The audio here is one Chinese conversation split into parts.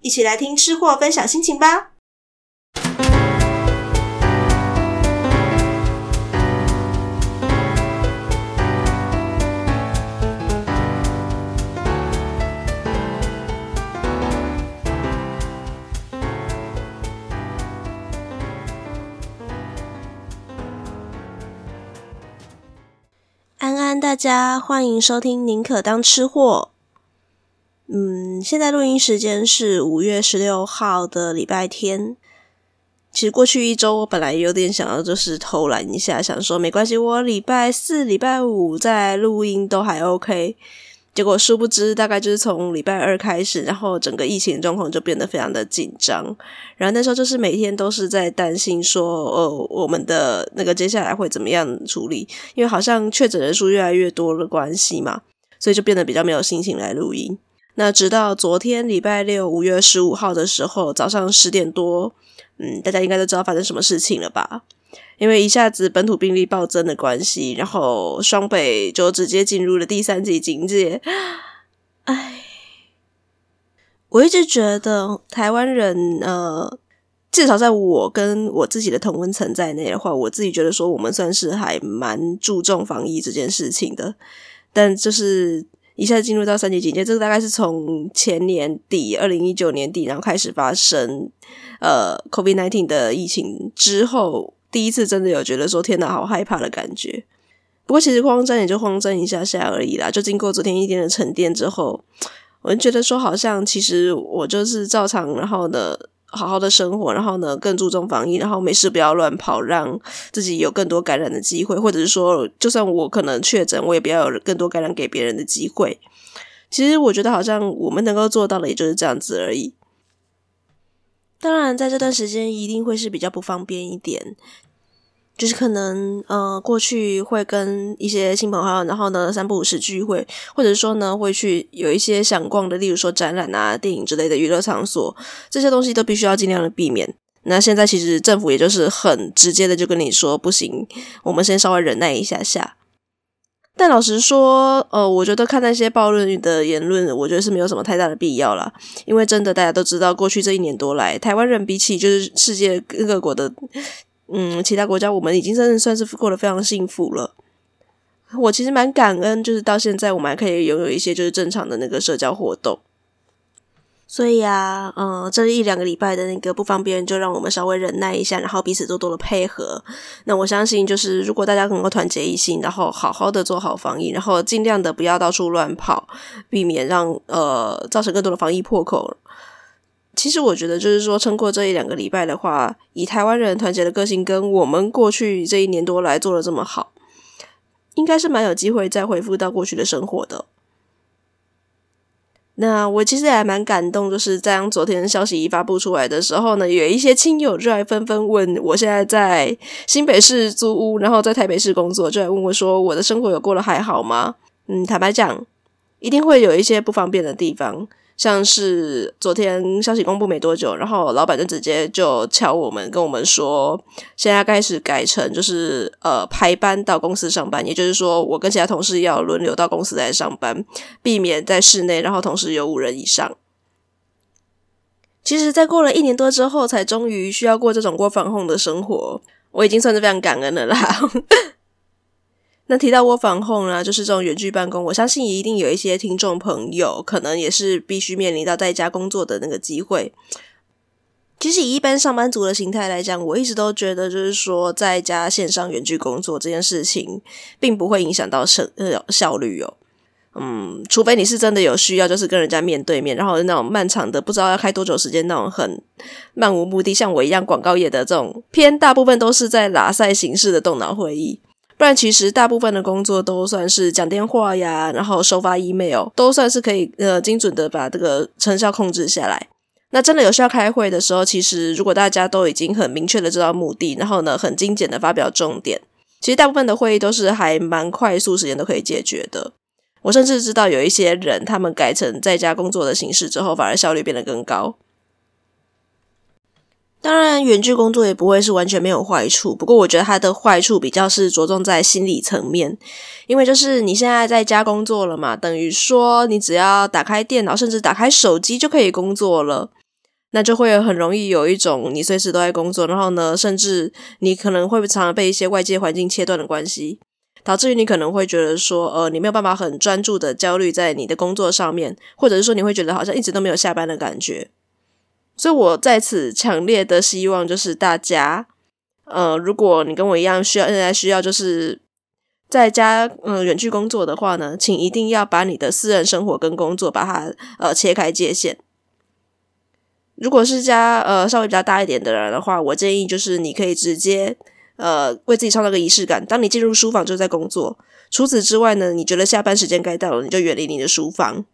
一起来听吃货分享心情吧！安安，大家欢迎收听《宁可当吃货》。嗯，现在录音时间是五月十六号的礼拜天。其实过去一周，我本来有点想要就是偷懒一下，想说没关系，我礼拜四、礼拜五再录音都还 OK。结果殊不知，大概就是从礼拜二开始，然后整个疫情状况就变得非常的紧张。然后那时候就是每天都是在担心说，哦，我们的那个接下来会怎么样处理？因为好像确诊人数越来越多的关系嘛，所以就变得比较没有心情来录音。那直到昨天礼拜六五月十五号的时候，早上十点多，嗯，大家应该都知道发生什么事情了吧？因为一下子本土病例暴增的关系，然后双北就直接进入了第三级警戒。唉，我一直觉得台湾人，呃，至少在我跟我自己的同温层在内的话，我自己觉得说我们算是还蛮注重防疫这件事情的。但就是一下进入到三级警戒，这个大概是从前年底，二零一九年底，然后开始发生，呃，COVID-19 的疫情之后。第一次真的有觉得说天哪，好害怕的感觉。不过其实慌张也就慌张一下下而已啦。就经过昨天一天的沉淀之后，我就觉得说好像其实我就是照常，然后呢好好的生活，然后呢更注重防疫，然后没事不要乱跑，让自己有更多感染的机会，或者是说就算我可能确诊，我也不要有更多感染给别人的机会。其实我觉得好像我们能够做到的也就是这样子而已。当然，在这段时间一定会是比较不方便一点，就是可能呃，过去会跟一些亲朋好友，然后呢三不五时聚会，或者说呢会去有一些想逛的，例如说展览啊、电影之类的娱乐场所，这些东西都必须要尽量的避免。那现在其实政府也就是很直接的就跟你说，不行，我们先稍微忍耐一下下。但老实说，呃，我觉得看那些暴论的言论，我觉得是没有什么太大的必要啦。因为真的大家都知道，过去这一年多来，台湾人比起就是世界各国的，嗯，其他国家，我们已经真的算是过得非常幸福了。我其实蛮感恩，就是到现在我们还可以拥有一些就是正常的那个社交活动。所以啊，呃，这一两个礼拜的那个不方便，就让我们稍微忍耐一下，然后彼此多多的配合。那我相信，就是如果大家能够团结一心，然后好好的做好防疫，然后尽量的不要到处乱跑，避免让呃造成更多的防疫破口。其实我觉得，就是说撑过这一两个礼拜的话，以台湾人团结的个性，跟我们过去这一年多来做的这么好，应该是蛮有机会再恢复到过去的生活的。那我其实也还蛮感动，就是在昨天消息一发布出来的时候呢，有一些亲友就来纷纷问我现在在新北市租屋，然后在台北市工作，就来问我说我的生活有过得还好吗？嗯，坦白讲，一定会有一些不方便的地方。像是昨天消息公布没多久，然后老板就直接就敲我们，跟我们说，现在开始改成就是呃排班到公司上班，也就是说我跟其他同事要轮流到公司来上班，避免在室内，然后同时有五人以上。其实，在过了一年多之后，才终于需要过这种过防控的生活，我已经算是非常感恩了啦。那提到 work from home 呢，就是这种远距办公，我相信也一定有一些听众朋友可能也是必须面临到在家工作的那个机会。其实以一般上班族的形态来讲，我一直都觉得，就是说在家线上远距工作这件事情，并不会影响到生呃效率哦。嗯，除非你是真的有需要，就是跟人家面对面，然后那种漫长的不知道要开多久时间那种很漫无目的，像我一样广告业的这种偏大部分都是在拉赛形式的动脑会议。不然，其实大部分的工作都算是讲电话呀，然后收发 email，都算是可以呃精准的把这个成效控制下来。那真的有需要开会的时候，其实如果大家都已经很明确的知道目的，然后呢，很精简的发表重点，其实大部分的会议都是还蛮快速，时间都可以解决的。我甚至知道有一些人，他们改成在家工作的形式之后，反而效率变得更高。当然，远距工作也不会是完全没有坏处。不过，我觉得它的坏处比较是着重在心理层面，因为就是你现在在家工作了嘛，等于说你只要打开电脑，甚至打开手机就可以工作了，那就会很容易有一种你随时都在工作，然后呢，甚至你可能会常常被一些外界环境切断的关系，导致于你可能会觉得说，呃，你没有办法很专注的焦虑在你的工作上面，或者是说你会觉得好像一直都没有下班的感觉。所以，我在此强烈的希望，就是大家，呃，如果你跟我一样需要，现在需要就是在家，呃，远距工作的话呢，请一定要把你的私人生活跟工作把它呃切开界限。如果是家呃稍微比较大一点的人的话，我建议就是你可以直接呃为自己创造个仪式感，当你进入书房就在工作。除此之外呢，你觉得下班时间该到了，你就远离你的书房。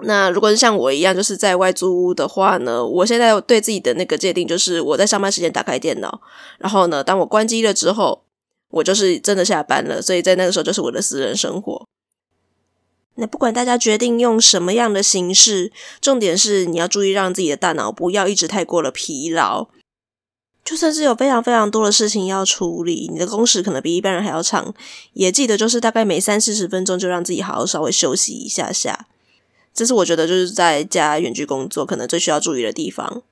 那如果是像我一样，就是在外租屋的话呢，我现在对自己的那个界定就是，我在上班时间打开电脑，然后呢，当我关机了之后，我就是真的下班了，所以在那个时候就是我的私人生活。那不管大家决定用什么样的形式，重点是你要注意让自己的大脑不要一直太过了疲劳。就算是有非常非常多的事情要处理，你的工时可能比一般人还要长，也记得就是大概每三四十分钟就让自己好好稍微休息一下下。这是我觉得就是在家远距工作可能最需要注意的地方。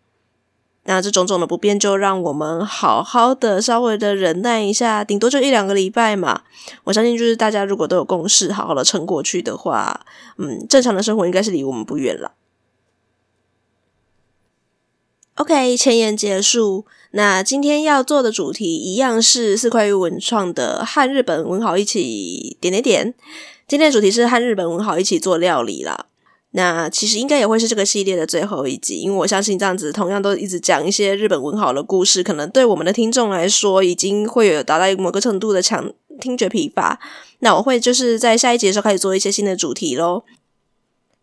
那这种种的不便，就让我们好好的稍微的忍耐一下，顶多就一两个礼拜嘛。我相信就是大家如果都有共识，好好的撑过去的话，嗯，正常的生活应该是离我们不远了。OK，前言结束。那今天要做的主题一样是四块玉文创的和日本文豪一起点点点。今天的主题是和日本文豪一起做料理啦。那其实应该也会是这个系列的最后一集，因为我相信这样子同样都一直讲一些日本文豪的故事，可能对我们的听众来说已经会有达到某个程度的强听觉疲乏。那我会就是在下一集的时候开始做一些新的主题喽。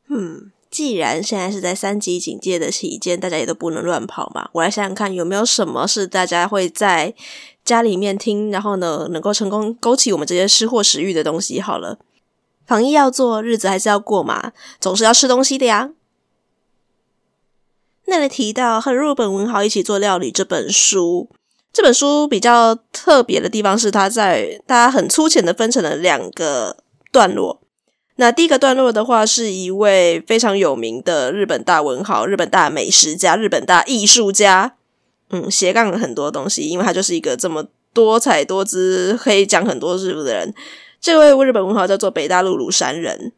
嗯，既然现在是在三级警戒的期间，大家也都不能乱跑嘛，我来想想看有没有什么是大家会在家里面听，然后呢能够成功勾起我们这些失货食欲的东西好了。防疫要做，日子还是要过嘛，总是要吃东西的呀。那里提到和日本文豪一起做料理这本书，这本书比较特别的地方是，它在它很粗浅的分成了两个段落。那第一个段落的话，是一位非常有名的日本大文豪、日本大美食家、日本大艺术家，嗯，斜杠了很多东西，因为他就是一个这么多彩多姿、可以讲很多事物的人。这位日本文豪叫做北大陆庐山人。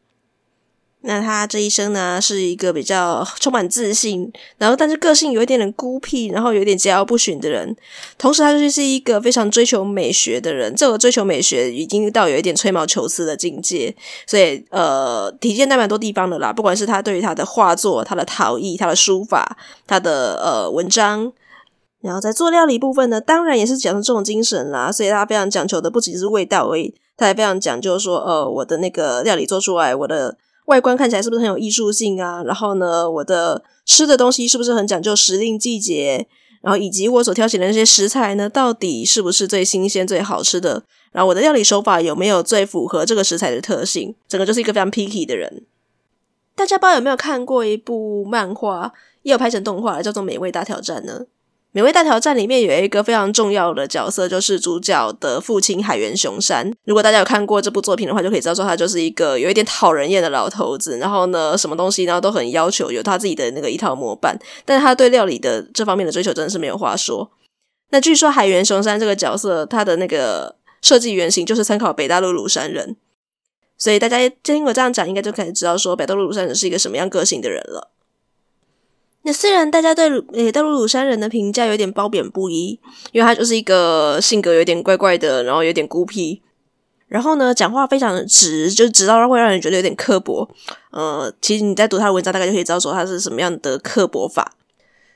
那他这一生呢，是一个比较充满自信，然后但是个性有一点点孤僻，然后有一点桀骜不驯的人。同时，他就是一个非常追求美学的人。这个追求美学已经到有一点吹毛求疵的境界，所以呃，体现在蛮多地方的啦。不管是他对于他的画作、他的陶艺、他的书法、他的呃文章，然后在做料理部分呢，当然也是讲的这种精神啦。所以他非常讲求的不只是味道而已。他还非常讲究说，呃，我的那个料理做出来，我的外观看起来是不是很有艺术性啊？然后呢，我的吃的东西是不是很讲究时令季节？然后以及我所挑选的那些食材呢，到底是不是最新鲜、最好吃的？然后我的料理手法有没有最符合这个食材的特性？整个就是一个非常 picky 的人。大家不知道有没有看过一部漫画，也有拍成动画，叫做《美味大挑战》呢？美味大挑战里面有一个非常重要的角色，就是主角的父亲海原雄山。如果大家有看过这部作品的话，就可以知道说他就是一个有一点讨人厌的老头子。然后呢，什么东西然后都很要求有他自己的那个一套模板。但是他对料理的这方面的追求真的是没有话说。那据说海原雄山这个角色，他的那个设计原型就是参考北大陆庐山人。所以大家听我这样讲，应该就可以知道说北大陆庐山人是一个什么样个性的人了。虽然大家对诶大陆鲁山人的评价有点褒贬不一，因为他就是一个性格有点怪怪的，然后有点孤僻，然后呢讲话非常的直，就直到会让人觉得有点刻薄。呃，其实你在读他的文章，大概就可以知道说他是什么样的刻薄法。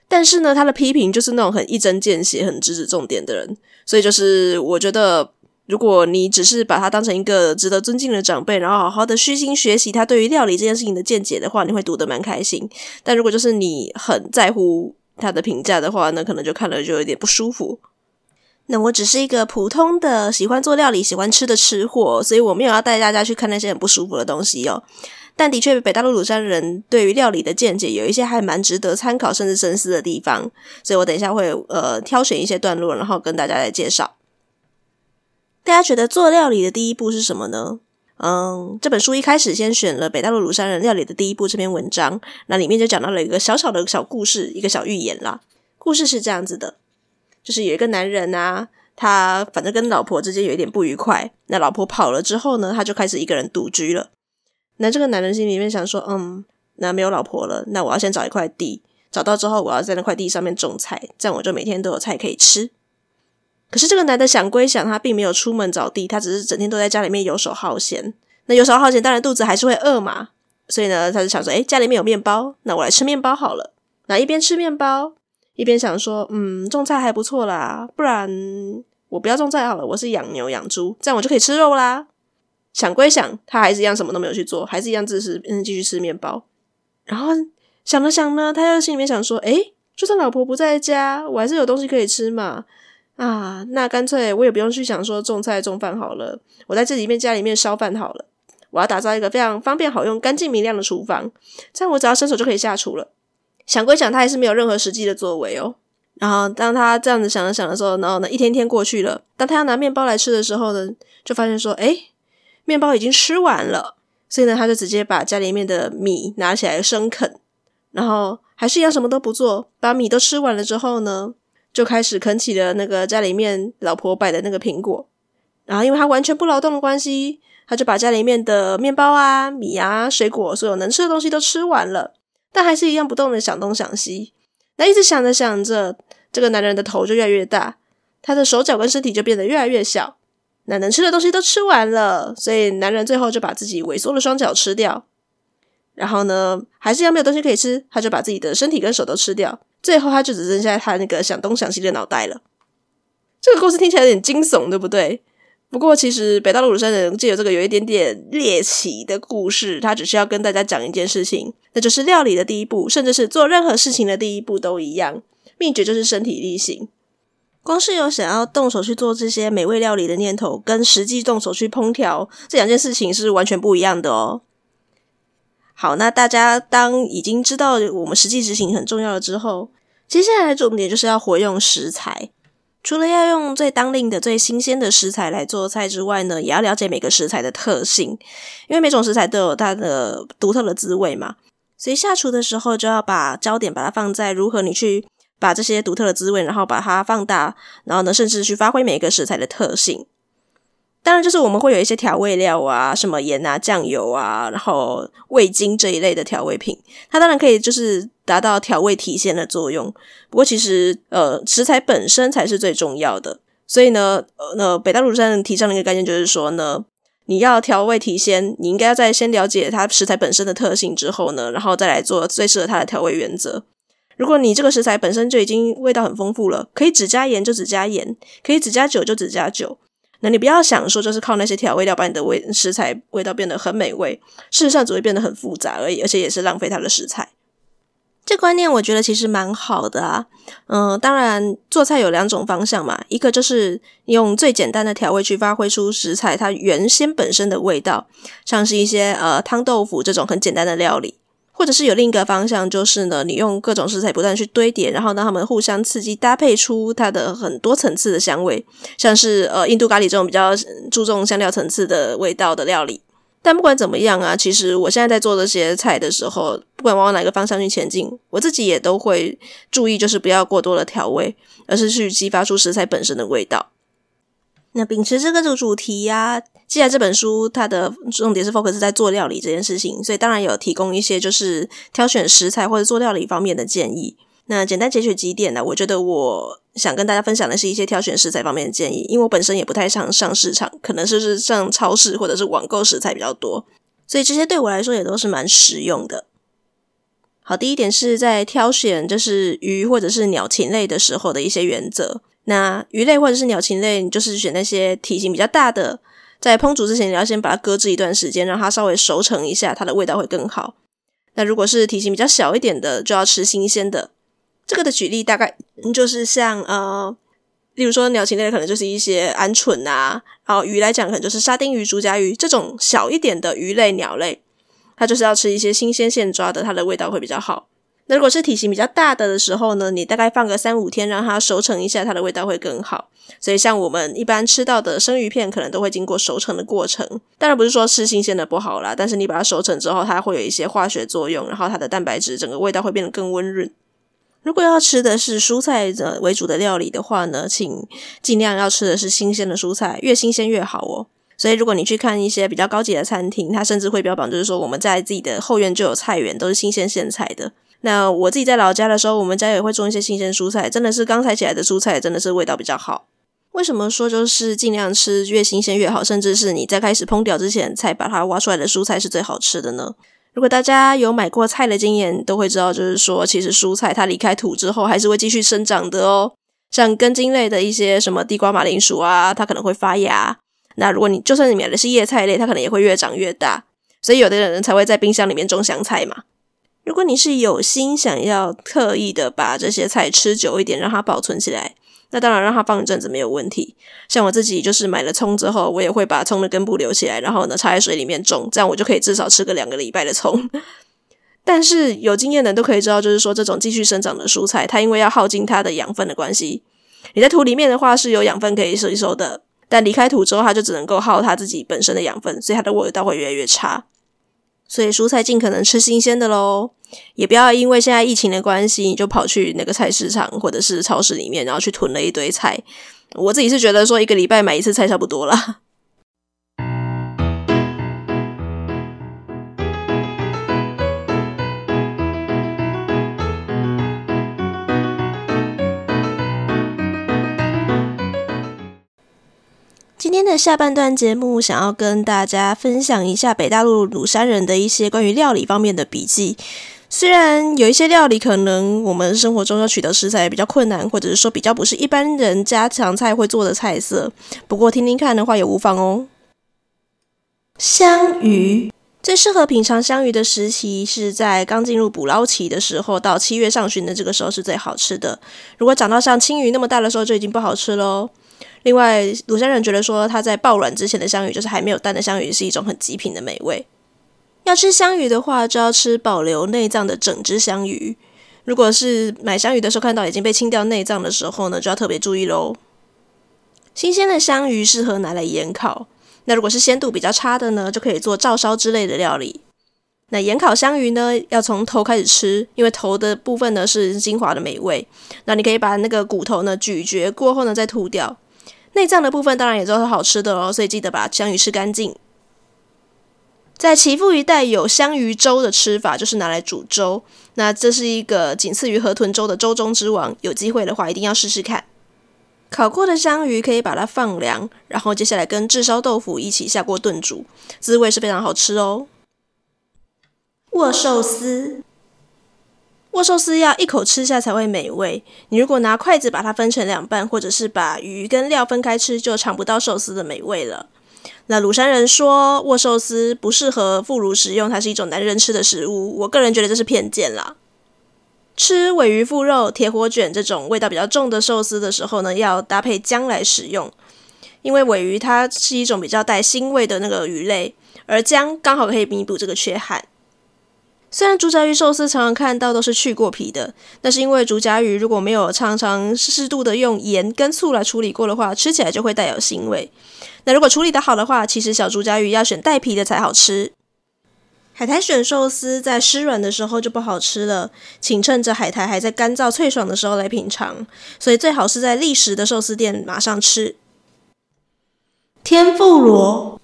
但是呢，他的批评就是那种很一针见血、很直指重点的人，所以就是我觉得。如果你只是把他当成一个值得尊敬的长辈，然后好好的虚心学习他对于料理这件事情的见解的话，你会读得蛮开心。但如果就是你很在乎他的评价的话，那可能就看了就有点不舒服。那我只是一个普通的喜欢做料理、喜欢吃的吃货，所以我没有要带大家去看那些很不舒服的东西哦。但的确，北大陆鲁山人对于料理的见解有一些还蛮值得参考甚至深思的地方，所以我等一下会呃挑选一些段落，然后跟大家来介绍。大家觉得做料理的第一步是什么呢？嗯，这本书一开始先选了北大陆鲁山人料理的第一步这篇文章，那里面就讲到了一个小小的小故事，一个小寓言啦。故事是这样子的，就是有一个男人啊，他反正跟老婆之间有一点不愉快，那老婆跑了之后呢，他就开始一个人独居了。那这个男人心里面想说，嗯，那没有老婆了，那我要先找一块地，找到之后我要在那块地上面种菜，这样我就每天都有菜可以吃。可是这个男的想归想，他并没有出门找地，他只是整天都在家里面游手好闲。那游手好闲，当然肚子还是会饿嘛。所以呢，他就想说，诶，家里面有面包，那我来吃面包好了。那一边吃面包，一边想说，嗯，种菜还不错啦，不然我不要种菜好了，我是养牛养猪，这样我就可以吃肉啦。想归想，他还是一样什么都没有去做，还是一样自食，嗯，继续吃面包。然后想了想呢，他又心里面想说，诶，就算老婆不在家，我还是有东西可以吃嘛。啊，那干脆我也不用去想说种菜种饭好了，我在这里面家里面烧饭好了。我要打造一个非常方便好用、干净明亮的厨房，这样我只要伸手就可以下厨了。想归想，他还是没有任何实际的作为哦。然后当他这样子想了想的时候，然后呢，一天天过去了。当他要拿面包来吃的时候呢，就发现说，诶，面包已经吃完了。所以呢，他就直接把家里面的米拿起来生啃，然后还是一样什么都不做，把米都吃完了之后呢，就开始啃起了那个家里面老婆摆的那个苹果，然后因为他完全不劳动的关系，他就把家里面的面包啊、米啊、水果，所有能吃的东西都吃完了，但还是一样不动的想东想西。那一直想着想着，这个男人的头就越来越大，他的手脚跟身体就变得越来越小。那能吃的东西都吃完了，所以男人最后就把自己萎缩的双脚吃掉。然后呢，还是一样没有东西可以吃，他就把自己的身体跟手都吃掉。最后，他就只剩下他那个想东想西的脑袋了。这个故事听起来有点惊悚，对不对？不过，其实北大陆鲁山人借由这个有一点点猎奇的故事，他只是要跟大家讲一件事情，那就是料理的第一步，甚至是做任何事情的第一步都一样，秘诀就是身体力行。光是有想要动手去做这些美味料理的念头，跟实际动手去烹调这两件事情是完全不一样的哦。好，那大家当已经知道我们实际执行很重要了之后，接下来的重点就是要活用食材。除了要用最当令的、最新鲜的食材来做菜之外呢，也要了解每个食材的特性，因为每种食材都有它的独特的滋味嘛。所以下厨的时候就要把焦点把它放在如何你去把这些独特的滋味，然后把它放大，然后呢，甚至去发挥每一个食材的特性。当然，就是我们会有一些调味料啊，什么盐啊、酱油啊，然后味精这一类的调味品，它当然可以就是达到调味提鲜的作用。不过，其实呃，食材本身才是最重要的。所以呢，呃，那北大陆鲁山提倡的一个概念就是说呢，你要调味提鲜，你应该要在先了解它食材本身的特性之后呢，然后再来做最适合它的调味原则。如果你这个食材本身就已经味道很丰富了，可以只加盐就只加盐，可以只加酒就只加酒。那你不要想说，就是靠那些调味料把你的味食材味道变得很美味，事实上只会变得很复杂而已，而且也是浪费它的食材。这观念我觉得其实蛮好的啊，嗯，当然做菜有两种方向嘛，一个就是用最简单的调味去发挥出食材它原先本身的味道，像是一些呃汤豆腐这种很简单的料理。或者是有另一个方向，就是呢，你用各种食材不断去堆叠，然后让它们互相刺激，搭配出它的很多层次的香味，像是呃印度咖喱这种比较注重香料层次的味道的料理。但不管怎么样啊，其实我现在在做这些菜的时候，不管往哪个方向去前进，我自己也都会注意，就是不要过多的调味，而是去激发出食材本身的味道。那秉持这个主题呀、既然这本书它的重点是 focus 在做料理这件事情，所以当然有提供一些就是挑选食材或者做料理方面的建议。那简单截取几点呢？我觉得我想跟大家分享的是一些挑选食材方面的建议，因为我本身也不太常上市场，可能是是上超市或者是网购食材比较多，所以这些对我来说也都是蛮实用的。好，第一点是在挑选就是鱼或者是鸟禽类的时候的一些原则。那鱼类或者是鸟禽类，你就是选那些体型比较大的，在烹煮之前，你要先把它搁置一段时间，让它稍微熟成一下，它的味道会更好。那如果是体型比较小一点的，就要吃新鲜的。这个的举例大概就是像呃，例如说鸟禽类可能就是一些鹌鹑啊，然后鱼来讲可能就是沙丁鱼、竹筴鱼这种小一点的鱼类、鸟类，它就是要吃一些新鲜现抓的，它的味道会比较好。那如果是体型比较大的的时候呢，你大概放个三五天，让它熟成一下，它的味道会更好。所以像我们一般吃到的生鱼片，可能都会经过熟成的过程。当然不是说吃新鲜的不好啦，但是你把它熟成之后，它会有一些化学作用，然后它的蛋白质整个味道会变得更温润。如果要吃的是蔬菜的为主的料理的话呢，请尽量要吃的是新鲜的蔬菜，越新鲜越好哦。所以如果你去看一些比较高级的餐厅，它甚至会标榜就是说我们在自己的后院就有菜园，都是新鲜现采的。那我自己在老家的时候，我们家也会种一些新鲜蔬菜，真的是刚采起来的蔬菜，真的是味道比较好。为什么说就是尽量吃越新鲜越好，甚至是你在开始烹调之前才把它挖出来的蔬菜是最好吃的呢？如果大家有买过菜的经验，都会知道，就是说其实蔬菜它离开土之后还是会继续生长的哦。像根茎类的一些什么地瓜、马铃薯啊，它可能会发芽。那如果你就算你买的是叶菜类，它可能也会越长越大。所以有的人才会在冰箱里面种香菜嘛。如果你是有心想要特意的把这些菜吃久一点，让它保存起来，那当然让它放一阵子没有问题。像我自己就是买了葱之后，我也会把葱的根部留起来，然后呢插在水里面种，这样我就可以至少吃个两个礼拜的葱。但是有经验的都可以知道，就是说这种继续生长的蔬菜，它因为要耗尽它的养分的关系，你在土里面的话是有养分可以吸收的，但离开土之后，它就只能够耗它自己本身的养分，所以它的味道会越来越差。所以蔬菜尽可能吃新鲜的喽，也不要因为现在疫情的关系，你就跑去那个菜市场或者是超市里面，然后去囤了一堆菜。我自己是觉得说一个礼拜买一次菜差不多了。天的下半段节目，想要跟大家分享一下北大陆鲁山人的一些关于料理方面的笔记。虽然有一些料理可能我们生活中要取得食材比较困难，或者是说比较不是一般人家常菜会做的菜色，不过听听看的话也无妨哦。香鱼最适合品尝香鱼的时期是在刚进入捕捞期的时候，到七月上旬的这个时候是最好吃的。如果长到像青鱼那么大的时候，就已经不好吃喽。另外，鲁山人觉得说，它在爆卵之前的香鱼，就是还没有蛋的香鱼，是一种很极品的美味。要吃香鱼的话，就要吃保留内脏的整只香鱼。如果是买香鱼的时候看到已经被清掉内脏的时候呢，就要特别注意喽。新鲜的香鱼适合拿来盐烤，那如果是鲜度比较差的呢，就可以做照烧之类的料理。那盐烤香鱼呢，要从头开始吃，因为头的部分呢是精华的美味。那你可以把那个骨头呢咀嚼过后呢再吐掉。内脏的部分当然也都是好吃的哦，所以记得把香鱼吃干净。在岐阜一带有香鱼粥的吃法，就是拿来煮粥。那这是一个仅次于河豚粥的粥中之王，有机会的话一定要试试看。烤过的香鱼可以把它放凉，然后接下来跟炙烧豆腐一起下锅炖煮，滋味是非常好吃哦。握寿司。握寿司要一口吃下才会美味。你如果拿筷子把它分成两半，或者是把鱼跟料分开吃，就尝不到寿司的美味了。那鲁山人说握寿司不适合妇孺食用，它是一种男人吃的食物。我个人觉得这是偏见啦。吃尾鱼腹肉、铁火卷这种味道比较重的寿司的时候呢，要搭配姜来食用，因为尾鱼它是一种比较带腥味的那个鱼类，而姜刚好可以弥补这个缺憾。虽然竹夹鱼寿司常常看到都是去过皮的，那是因为竹夹鱼如果没有常常适度的用盐跟醋来处理过的话，吃起来就会带有腥味。那如果处理得好的话，其实小竹夹鱼要选带皮的才好吃。海苔卷寿司在湿软的时候就不好吃了，请趁着海苔还在干燥脆爽的时候来品尝。所以最好是在立时的寿司店马上吃。天妇罗，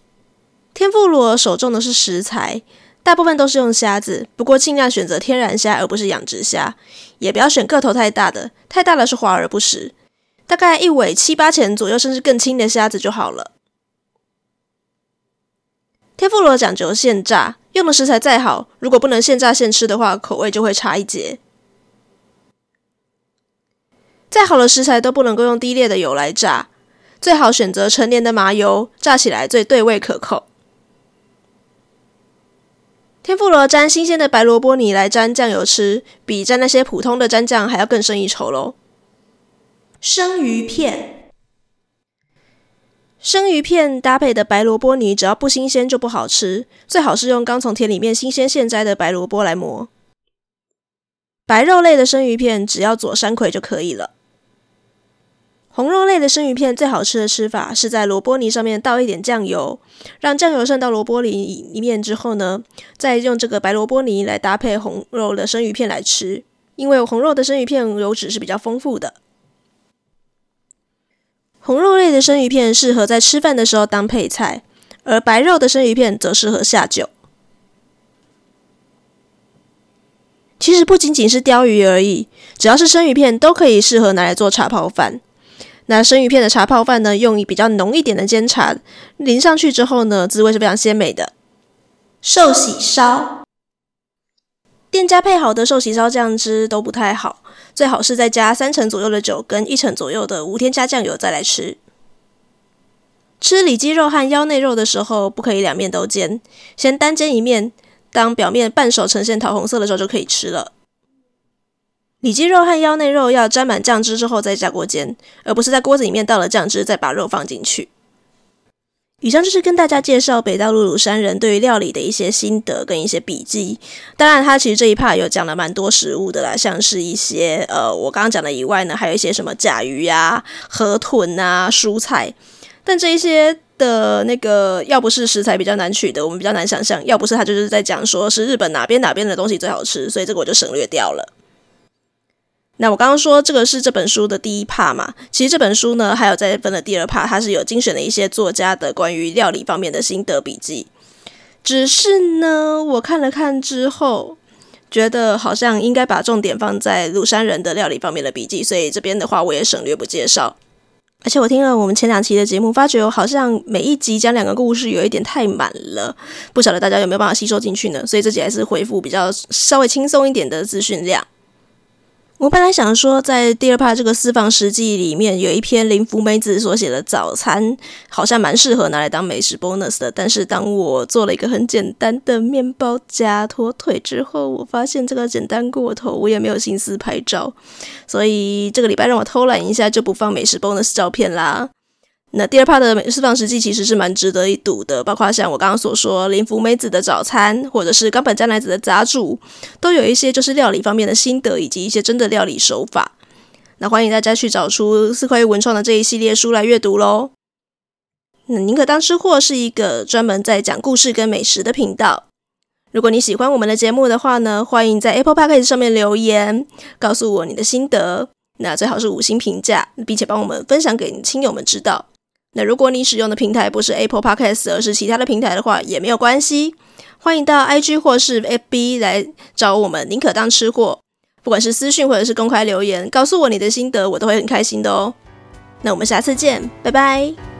天妇罗首重的是食材，大部分都是用虾子，不过尽量选择天然虾而不是养殖虾，也不要选个头太大的，太大了是华而不实。大概一尾七八钱左右，甚至更轻的虾子就好了。天妇罗讲究现炸，用的食材再好，如果不能现炸现吃的话，口味就会差一截。再好的食材都不能够用低劣的油来炸，最好选择陈年的麻油，炸起来最对味可口。天妇罗沾新鲜的白萝卜泥来沾酱油吃，比沾那些普通的蘸酱还要更胜一筹喽。生鱼片。生鱼片搭配的白萝卜泥，只要不新鲜就不好吃。最好是用刚从田里面新鲜现摘的白萝卜来磨。白肉类的生鱼片，只要左山葵就可以了。红肉类的生鱼片最好吃的吃法是在萝卜泥上面倒一点酱油，让酱油渗到萝卜泥里面之后呢，再用这个白萝卜泥来搭配红肉的生鱼片来吃。因为红肉的生鱼片油脂是比较丰富的。红肉类的生鱼片适合在吃饭的时候当配菜，而白肉的生鱼片则适合下酒。其实不仅仅是鯛鱼而已，只要是生鱼片都可以适合拿来做茶泡饭。那生鱼片的茶泡饭呢，用比较浓一点的煎茶淋上去之后呢，滋味是非常鲜美的。寿喜烧，店家配好的寿喜烧酱汁都不太好。最好是再加三成左右的酒跟一成左右的无添加酱油再来吃。吃里脊肉和腰内肉的时候，不可以两面都煎，先单煎一面，当表面半熟呈现桃红色的时候就可以吃了。里脊肉和腰内肉要沾满酱汁之后再下锅煎，而不是在锅子里面倒了酱汁再把肉放进去。以上就是跟大家介绍北大陆鲁山人对于料理的一些心得跟一些笔记。当然，他其实这一 part 有讲了蛮多食物的啦，像是一些呃我刚刚讲的以外呢，还有一些什么甲鱼呀、河豚啊、蔬菜。但这一些的那个，要不是食材比较难取得，我们比较难想象；要不是他就是在讲说是日本哪边哪边的东西最好吃，所以这个我就省略掉了。那我刚刚说这个是这本书的第一 part 嘛，其实这本书呢还有再分的第二 part，它是有精选了一些作家的关于料理方面的心得笔记。只是呢，我看了看之后，觉得好像应该把重点放在鲁山人的料理方面的笔记，所以这边的话我也省略不介绍。而且我听了我们前两期的节目，发觉我好像每一集讲两个故事有一点太满了，不晓得大家有没有办法吸收进去呢？所以这集还是回复比较稍微轻松一点的资讯量。我本来想说，在第二 part 这个私房食记里面，有一篇林福美子所写的早餐，好像蛮适合拿来当美食 bonus 的。但是当我做了一个很简单的面包加火腿之后，我发现这个简单过头，我也没有心思拍照，所以这个礼拜让我偷懒一下，就不放美食 bonus 照片啦。那第二 part 的私房食记其实是蛮值得一读的，包括像我刚刚所说林福美子的早餐，或者是冈本加奈子的杂煮，都有一些就是料理方面的心得，以及一些真的料理手法。那欢迎大家去找出四块玉文创的这一系列书来阅读喽。那宁可当吃货是一个专门在讲故事跟美食的频道。如果你喜欢我们的节目的话呢，欢迎在 Apple Podcast 上面留言，告诉我你的心得。那最好是五星评价，并且帮我们分享给亲友们知道。那如果你使用的平台不是 Apple Podcast，而是其他的平台的话，也没有关系。欢迎到 IG 或是 FB 来找我们，宁可当吃货。不管是私讯或者是公开留言，告诉我你的心得，我都会很开心的哦。那我们下次见，拜拜。